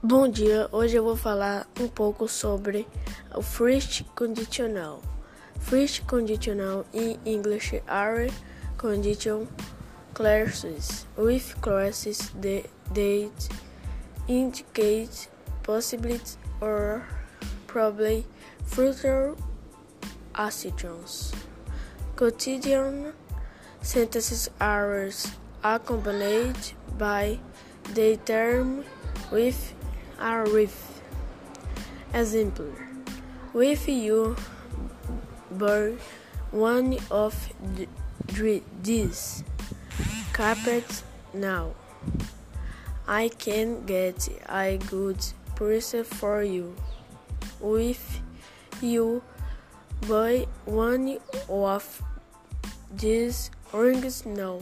Bom dia, hoje eu vou falar um pouco sobre o first conditional. First conditional in English are condition clauses with clauses that indicate possibility or probably future actions. Quotidian sentences are accompanied by the term with are with. Example With you buy one of these carpets now. I can get a good price for you. With you buy one of these rings now.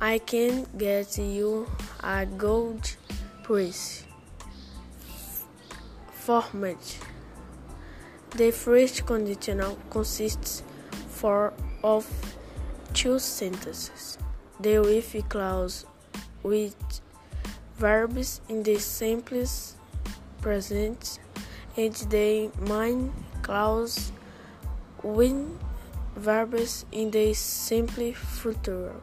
I can get you a gold price. Format The first conditional consists for of two sentences. The with clause with verbs in the simplest present and the main clause with verbs in the simple future.